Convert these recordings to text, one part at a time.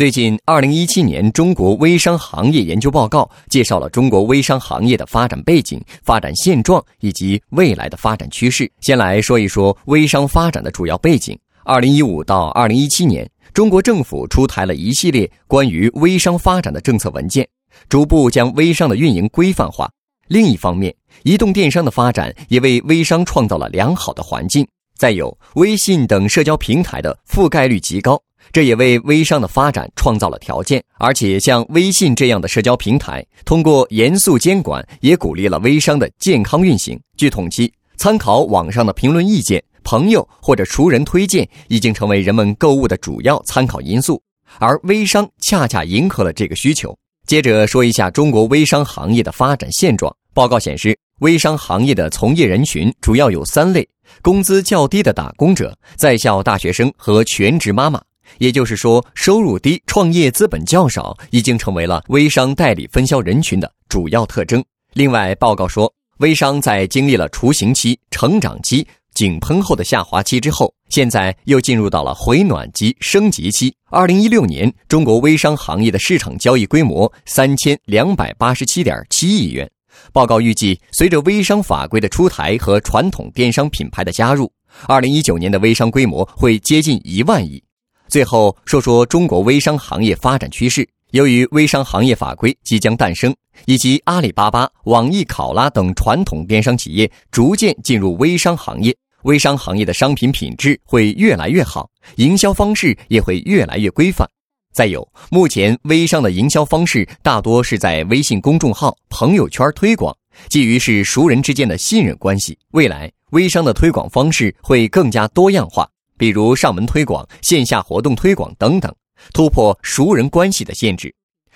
最近，二零一七年中国微商行业研究报告介绍了中国微商行业的发展背景、发展现状以及未来的发展趋势。先来说一说微商发展的主要背景。二零一五到二零一七年，中国政府出台了一系列关于微商发展的政策文件，逐步将微商的运营规范化。另一方面，移动电商的发展也为微商创造了良好的环境。再有，微信等社交平台的覆盖率极高。这也为微商的发展创造了条件，而且像微信这样的社交平台，通过严肃监管，也鼓励了微商的健康运行。据统计，参考网上的评论意见、朋友或者熟人推荐，已经成为人们购物的主要参考因素，而微商恰恰迎合了这个需求。接着说一下中国微商行业的发展现状。报告显示，微商行业的从业人群主要有三类：工资较低的打工者、在校大学生和全职妈妈。也就是说，收入低、创业资本较少，已经成为了微商代理分销人群的主要特征。另外，报告说，微商在经历了雏形期、成长期、井喷后的下滑期之后，现在又进入到了回暖及升级期。二零一六年，中国微商行业的市场交易规模三千两百八十七点七亿元。报告预计，随着微商法规的出台和传统电商品牌的加入，二零一九年的微商规模会接近一万亿。最后说说中国微商行业发展趋势。由于微商行业法规即将诞生，以及阿里巴巴、网易考拉等传统电商企业逐渐进入微商行业，微商行业的商品品质会越来越好，营销方式也会越来越规范。再有，目前微商的营销方式大多是在微信公众号、朋友圈推广，基于是熟人之间的信任关系。未来微商的推广方式会更加多样化。比如上门推广、线下活动推广等等，突破熟人关系的限制。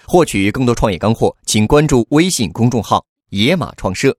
获取更多创业干货，请关注微信公众号“野马创社”。